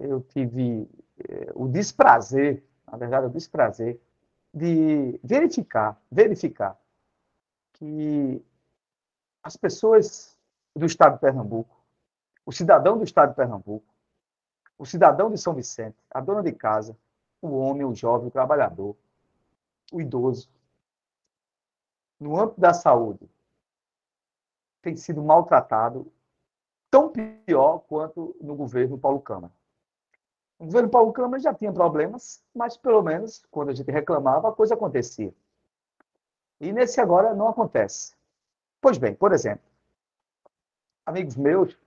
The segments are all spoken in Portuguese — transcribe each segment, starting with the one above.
eu tive eh, o desprazer, na verdade, o desprazer de verificar, verificar que as pessoas do estado de Pernambuco, o cidadão do estado de Pernambuco, o cidadão de São Vicente, a dona de casa, o homem, o jovem, o trabalhador, o idoso, no âmbito da saúde, tem sido maltratado tão pior quanto no governo Paulo Câmara. O governo Paulo Câmara já tinha problemas, mas pelo menos, quando a gente reclamava, a coisa acontecia. E nesse agora não acontece. Pois bem, por exemplo, amigos meus,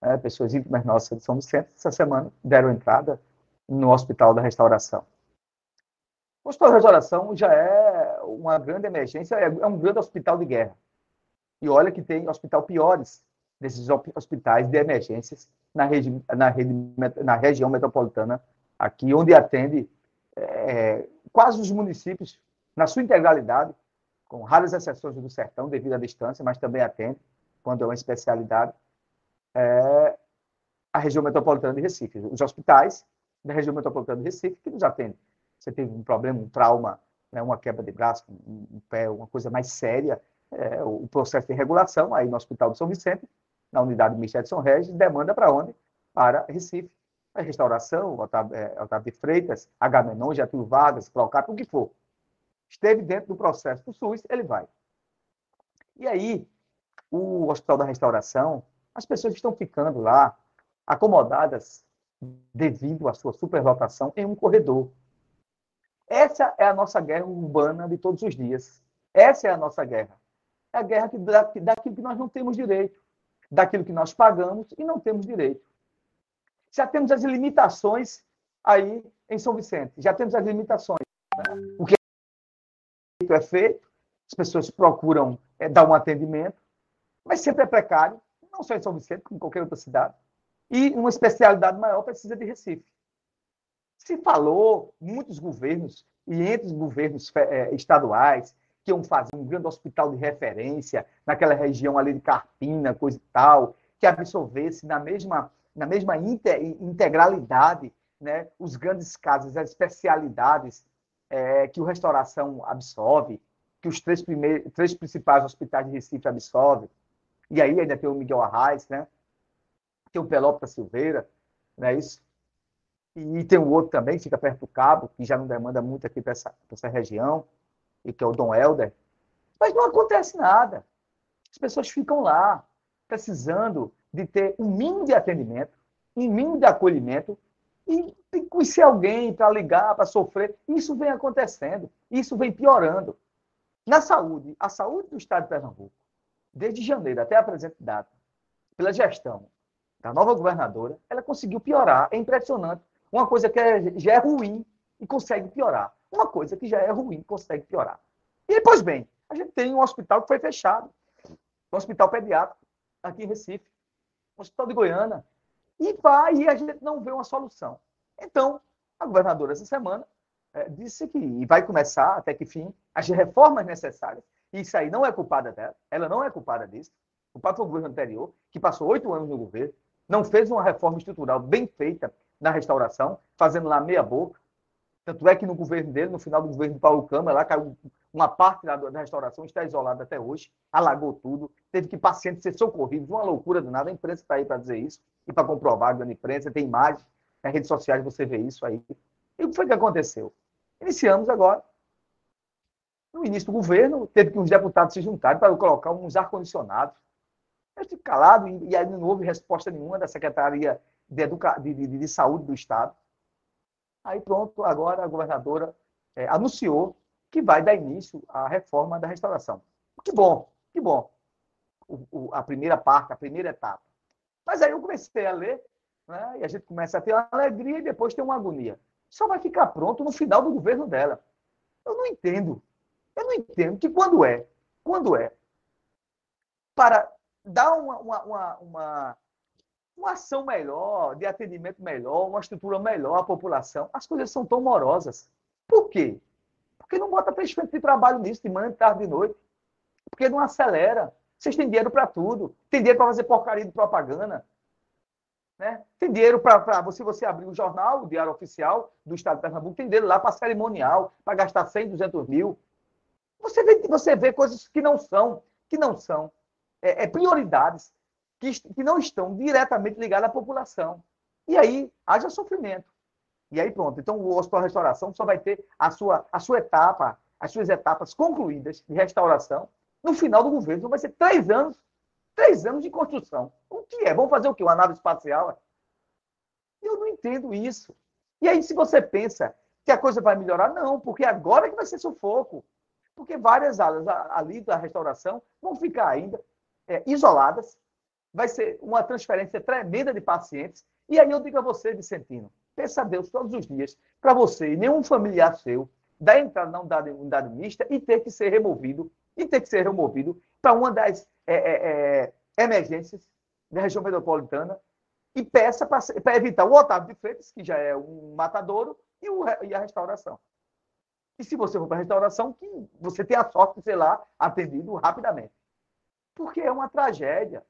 é, pessoas íntimas nossas de São Vicente, essa semana deram entrada no Hospital da Restauração. O Hospital da Restauração já é uma grande emergência, é, um grande hospital de guerra. E olha que tem hospital piores desses hospitais de emergências na, na, rede, na região metropolitana, aqui, onde atende é, quase os municípios, na sua integralidade, com raras exceções do sertão, devido à distância, mas também atende, quando é uma especialidade, é, a região metropolitana de Recife. Os hospitais da região metropolitana de Recife que nos atendem. Você teve um problema, um trauma, né, uma quebra de braço, um, um pé, uma coisa mais séria, é, o processo de regulação, aí no Hospital de São Vicente, na unidade de São Regis, demanda para onde? Para Recife. A restauração, Otávio, é, Otávio de Freitas, Agamenon, Getúlio Vargas, Procap, o que for. Esteve dentro do processo do SUS, ele vai. E aí, o Hospital da Restauração, as pessoas estão ficando lá acomodadas devido à sua superlotação em um corredor. Essa é a nossa guerra urbana de todos os dias. Essa é a nossa guerra. É a guerra que, daquilo que nós não temos direito daquilo que nós pagamos e não temos direito. Já temos as limitações aí em São Vicente, já temos as limitações. Né? O que é feito, as pessoas procuram é, dar um atendimento, mas sempre é precário, não só em São Vicente, como em qualquer outra cidade. E uma especialidade maior precisa de Recife. Se falou, muitos governos, e entre os governos é, estaduais, que iam fazer um grande hospital de referência naquela região ali de Carpina, coisa e tal, que absorvesse na mesma, na mesma integralidade né, os grandes casos, as especialidades é, que o Restauração absorve, que os três, primeiros, três principais hospitais de Recife absorvem. E aí ainda tem o Miguel Arraes, né? tem o Pelópita Silveira, não é isso? E tem o outro também, que fica perto do Cabo, que já não demanda muito aqui para essa, essa região e que é o Dom Helder, mas não acontece nada. As pessoas ficam lá, precisando de ter um mínimo de atendimento, um mínimo de acolhimento, e conhecer alguém para ligar, para sofrer. Isso vem acontecendo, isso vem piorando. Na saúde, a saúde do Estado de Pernambuco, desde janeiro até a presente data, pela gestão da nova governadora, ela conseguiu piorar. É impressionante. Uma coisa que é, já é ruim e consegue piorar. Uma coisa que já é ruim consegue piorar. E, pois bem, a gente tem um hospital que foi fechado, um hospital pediátrico, aqui em Recife, um hospital de Goiânia, e vai e a gente não vê uma solução. Então, a governadora, essa semana, é, disse que vai começar, até que fim, as reformas necessárias. E isso aí não é culpada dela, ela não é culpada disso. O foi o governo anterior, que passou oito anos no governo, não fez uma reforma estrutural bem feita na restauração, fazendo lá meia boca, tanto é que no governo dele, no final do governo de Paulo Câmara, lá caiu uma parte da, restauração, está isolada até hoje, alagou tudo, teve que pacientes ser socorridos, uma loucura do nada. A imprensa está aí para dizer isso e para comprovar, a imprensa, tem imagens, nas redes sociais você vê isso aí. E o que foi que aconteceu? Iniciamos agora. No início do governo, teve que uns deputados se juntarem para colocar uns ar-condicionados. Eu fiquei calado e aí não houve resposta nenhuma da Secretaria de, Educa... de, de, de Saúde do Estado. Aí pronto, agora a governadora é, anunciou que vai dar início à reforma da restauração. Que bom, que bom. O, o, a primeira parte, a primeira etapa. Mas aí eu comecei a ler, né, e a gente começa a ter uma alegria e depois tem uma agonia. Só vai ficar pronto no final do governo dela. Eu não entendo. Eu não entendo que quando é, quando é, para dar uma, uma, uma, uma uma ação melhor, de atendimento melhor, uma estrutura melhor à população, as coisas são tão morosas. Por quê? Porque não bota fechamento de trabalho nisso, de manhã, de tarde, de noite. Porque não acelera. Vocês têm dinheiro para tudo. Tem dinheiro para fazer porcaria de propaganda. Né? Tem dinheiro para você, você abrir o jornal, o Diário Oficial do Estado de Pernambuco, tem dinheiro lá para cerimonial, para gastar 100, 200 mil. Você vê, você vê coisas que não são, que não são é, é prioridades, que, que não estão diretamente ligadas à população. E aí haja sofrimento. E aí pronto. Então o Hospital Restauração só vai ter a sua, a sua etapa, as suas etapas concluídas de restauração no final do governo. Então vai ser três anos, três anos de construção. O que é? Vamos fazer o quê? Uma nave espacial? Eu não entendo isso. E aí, se você pensa que a coisa vai melhorar, não, porque agora que vai ser sufoco. Porque várias áreas ali da restauração vão ficar ainda é, isoladas, vai ser uma transferência tremenda de pacientes. E aí eu digo a você, Vicentino, peça a Deus todos os dias para você e nenhum familiar seu dar entrada na unidade, unidade mista e ter que ser removido, e ter que ser removido para uma das é, é, é, emergências da região metropolitana e peça para evitar o Otávio de Freitas, que já é um matadouro, e, o, e a restauração. E se você for para a restauração, que você tenha a sorte de ser lá atendido rapidamente. Porque é uma tragédia.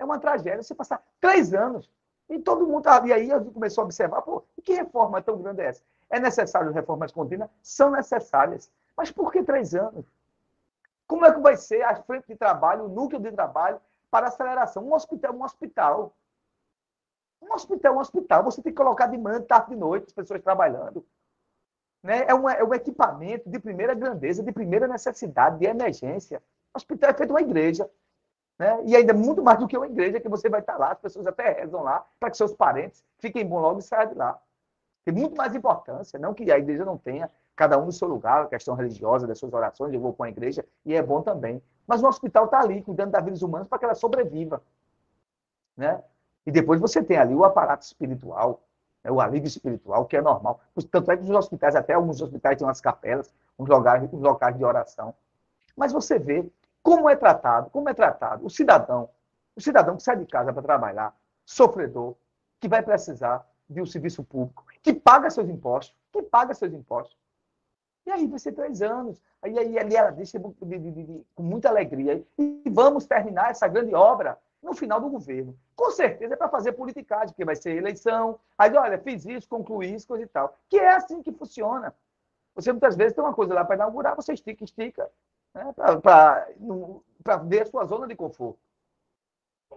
É uma tragédia você passar três anos e todo mundo. Tá, e aí começou a observar, pô, que reforma tão grande é essa? É necessário reformas contínuas? São necessárias. Mas por que três anos? Como é que vai ser a frente de trabalho, o núcleo de trabalho para aceleração? Um hospital, um hospital. Um hospital, um hospital. Você tem que colocar de manhã, de tarde, de noite, as pessoas trabalhando. Né? É, é um equipamento de primeira grandeza, de primeira necessidade, de emergência. O hospital é feito uma igreja. Né? E ainda muito mais do que uma igreja, que você vai estar lá, as pessoas até rezam lá, para que seus parentes fiquem bons logo e saiam de lá. Tem muito mais importância, não que a igreja não tenha, cada um no seu lugar, a questão religiosa das suas orações, eu vou com a igreja, e é bom também. Mas o hospital está ali, cuidando da vida humana para que ela sobreviva. Né? E depois você tem ali o aparato espiritual, né? o alívio espiritual, que é normal. Tanto é que os hospitais, até alguns hospitais têm umas capelas, uns locais, uns locais de oração. Mas você vê como é tratado, como é tratado o cidadão, o cidadão que sai de casa para trabalhar, sofredor, que vai precisar de um serviço público, que paga seus impostos, que paga seus impostos. E aí vai ser três anos. Aí, aí, ali ela deixa de, de, de, com muita alegria. E vamos terminar essa grande obra no final do governo. Com certeza é para fazer politicagem, porque vai ser eleição. Aí, olha, fiz isso, concluí isso, coisa e tal. Que é assim que funciona. Você muitas vezes tem uma coisa lá para inaugurar, você estica, estica, né, para ver a sua zona de conforto.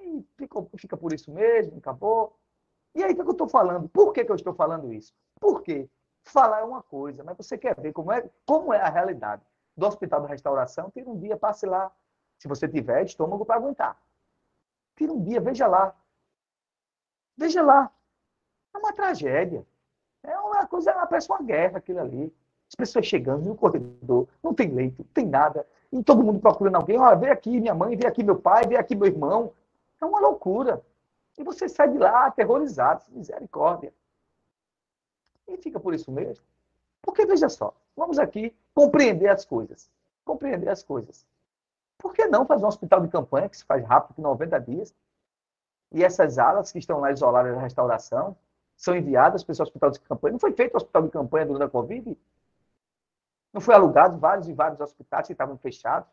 E fica, fica por isso mesmo, acabou. E aí, o que eu estou falando? Por que, que eu estou falando isso? Por quê? Falar é uma coisa, mas você quer ver como é, como é a realidade do Hospital da Restauração? Tira um dia, passe lá. Se você tiver estômago para aguentar. Tira um dia, veja lá. Veja lá. É uma tragédia. É uma coisa, parece uma guerra aquilo ali. As pessoas chegando no corredor, não tem leito, não tem nada. E todo mundo procurando alguém. Olha, vem aqui minha mãe, vem aqui meu pai, vem aqui meu irmão. É uma loucura. E você sai de lá aterrorizado, misericórdia. E fica por isso mesmo. Porque, veja só, vamos aqui compreender as coisas. Compreender as coisas. Por que não fazer um hospital de campanha que se faz rápido, em 90 dias? E essas alas que estão lá isoladas da restauração são enviadas para esse hospital de campanha. Não foi feito o hospital de campanha durante a Covid? Não foi alugado vários e vários hospitais que estavam fechados?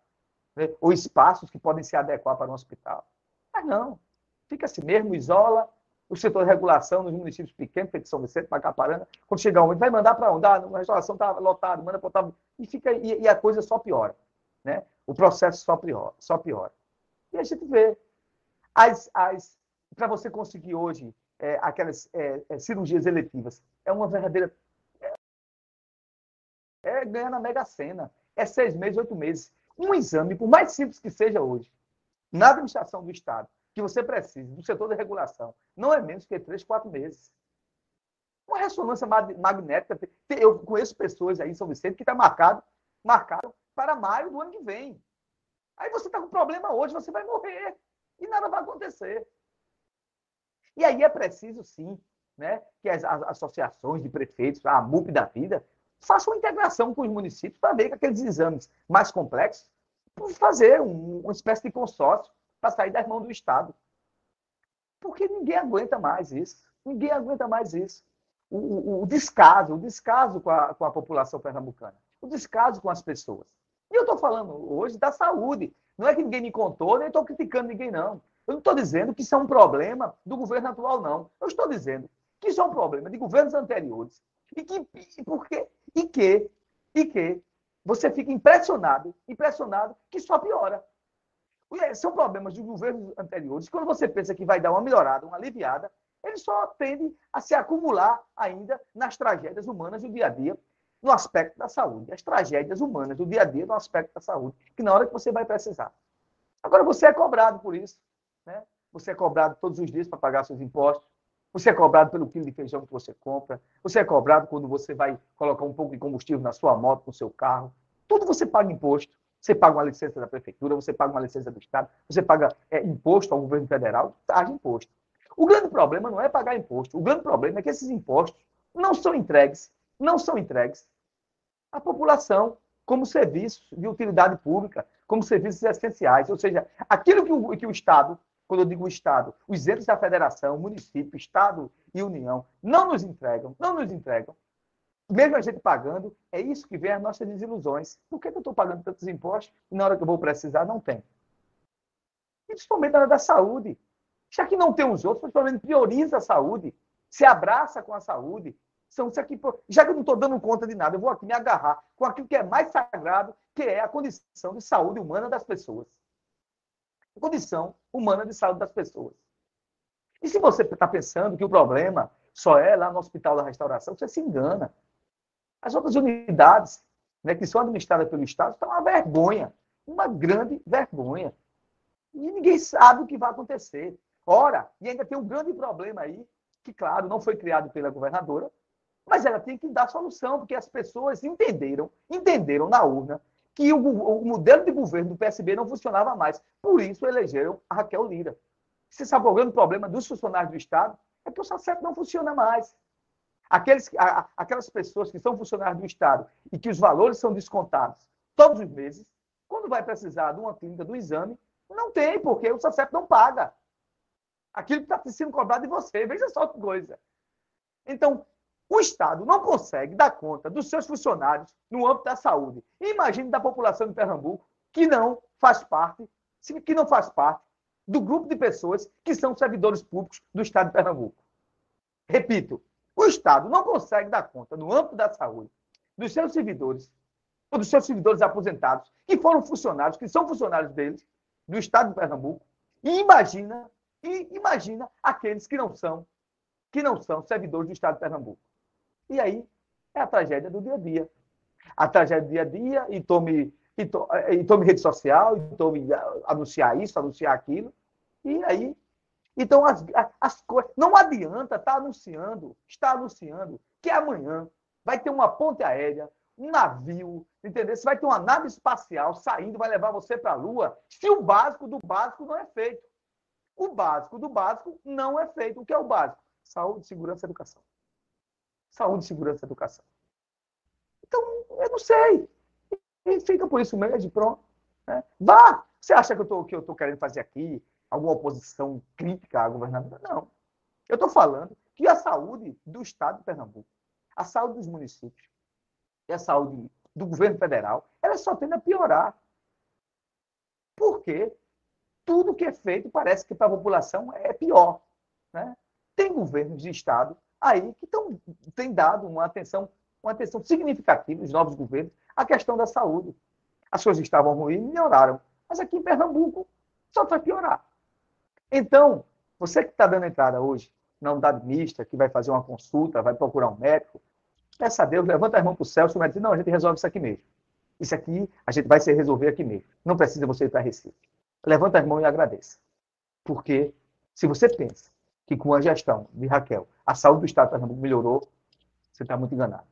Né? Ou espaços que podem se adequar para um hospital? Mas não. Fica assim mesmo, isola, o setor de regulação nos municípios pequenos, feito São Vicente, Macaparana, quando chegar um vai mandar para onde? Ah, a restauração está lotada, manda para e fica e, e, a coisa só piora, né? O processo só piora, só piora. E a gente vê as, as para você conseguir hoje é, aquelas é, é, cirurgias eletivas, é uma verdadeira ganhar na Mega Sena, é seis meses, oito meses, um exame, por mais simples que seja hoje, na administração do Estado, que você precisa do setor de regulação não é menos que três, quatro meses. Uma ressonância magnética, eu conheço pessoas aí em São Vicente que está marcado, marcado para maio do ano que vem. Aí você está com problema hoje, você vai morrer e nada vai acontecer. E aí é preciso, sim, né, que as associações de prefeitos, a MUP da vida, façam uma integração com os municípios para ver que aqueles exames mais complexos, fazer um, uma espécie de consórcio para sair das mãos do Estado. Porque ninguém aguenta mais isso. Ninguém aguenta mais isso. O, o, o descaso, o descaso com a, com a população pernambucana, o descaso com as pessoas. E eu estou falando hoje da saúde. Não é que ninguém me contou, nem estou criticando ninguém, não. Eu não estou dizendo que isso é um problema do governo atual, não. Eu estou dizendo que isso é um problema de governos anteriores. E que, e por quê? E que, e que você fica impressionado, impressionado que só piora. São problemas de governos anteriores. Quando você pensa que vai dar uma melhorada, uma aliviada, ele só tende a se acumular ainda nas tragédias humanas do dia a dia, no aspecto da saúde. As tragédias humanas do dia a dia no aspecto da saúde, que na hora que você vai precisar. Agora, você é cobrado por isso. Né? Você é cobrado todos os dias para pagar seus impostos. Você é cobrado pelo quilo de feijão que você compra. Você é cobrado quando você vai colocar um pouco de combustível na sua moto, no seu carro. Tudo você paga imposto. Você paga uma licença da prefeitura, você paga uma licença do Estado, você paga é, imposto ao governo federal, haja imposto. O grande problema não é pagar imposto. O grande problema é que esses impostos não são entregues, não são entregues à população como serviços de utilidade pública, como serviços essenciais. Ou seja, aquilo que o, que o Estado, quando eu digo Estado, os entes da federação, município, Estado e União, não nos entregam, não nos entregam, mesmo a gente pagando, é isso que vem as nossas desilusões. Por que eu estou pagando tantos impostos e na hora que eu vou precisar não tem? E principalmente na área da saúde. Já que não tem os outros, principalmente prioriza a saúde, se abraça com a saúde. São isso aqui, já que eu não estou dando conta de nada, eu vou aqui me agarrar com aquilo que é mais sagrado, que é a condição de saúde humana das pessoas. Condição humana de saúde das pessoas. E se você está pensando que o problema só é lá no Hospital da Restauração, você se engana. As outras unidades né, que são administradas pelo Estado estão uma vergonha, uma grande vergonha. E ninguém sabe o que vai acontecer. Ora, e ainda tem um grande problema aí, que, claro, não foi criado pela governadora, mas ela tem que dar solução, porque as pessoas entenderam, entenderam na urna, que o, o modelo de governo do PSB não funcionava mais. Por isso elegeram a Raquel Lira. Você sabe qual é o grande problema dos funcionários do Estado? É que o SACEP não funciona mais. Aqueles, a, aquelas pessoas que são funcionários do Estado e que os valores são descontados todos os meses, quando vai precisar de uma clínica, do exame, não tem, porque o SACEP não paga. Aquilo que está sendo cobrado de você. Veja só que coisa. Então, o Estado não consegue dar conta dos seus funcionários no âmbito da saúde. Imagine da população de Pernambuco que não faz parte, que não faz parte do grupo de pessoas que são servidores públicos do Estado de Pernambuco. Repito, o Estado não consegue dar conta, no âmbito da saúde, dos seus servidores, ou dos seus servidores aposentados, que foram funcionários, que são funcionários deles, do Estado de Pernambuco, e imagina, e imagina aqueles que não são, que não são servidores do Estado de Pernambuco. E aí é a tragédia do dia a dia. A tragédia do dia a dia, e tome, e tome, e tome rede social, e tome anunciar isso, anunciar aquilo, e aí então, as, as coisas. Não adianta estar tá anunciando, estar anunciando que amanhã vai ter uma ponte aérea, um navio, entendeu? Você vai ter uma nave espacial saindo, vai levar você para a Lua, se o básico do básico não é feito. O básico do básico não é feito. O que é o básico? Saúde, segurança educação. Saúde, segurança educação. Então, eu não sei. E fica por isso mesmo, pronto. Né? Vá! Você acha que eu estou querendo fazer aqui alguma oposição crítica à governadora. Não. Eu estou falando que a saúde do Estado de Pernambuco, a saúde dos municípios e a saúde do governo federal, ela só tende a piorar. Porque tudo que é feito parece que para a população é pior. Né? Tem governos de Estado aí que tão, têm dado uma atenção, uma atenção significativa, os novos governos, à questão da saúde. As coisas estavam ruins, melhoraram. Mas aqui em Pernambuco só vai piorar. Então, você que está dando entrada hoje na unidade mista, que vai fazer uma consulta, vai procurar um médico, peça a Deus, levanta as mãos para o céu, o vai dizer, não, a gente resolve isso aqui mesmo. Isso aqui a gente vai se resolver aqui mesmo. Não precisa você ir para Recife. Levanta as mãos e agradeça. Porque se você pensa que com a gestão de Raquel a saúde do Estado de Pernambuco melhorou, você está muito enganado.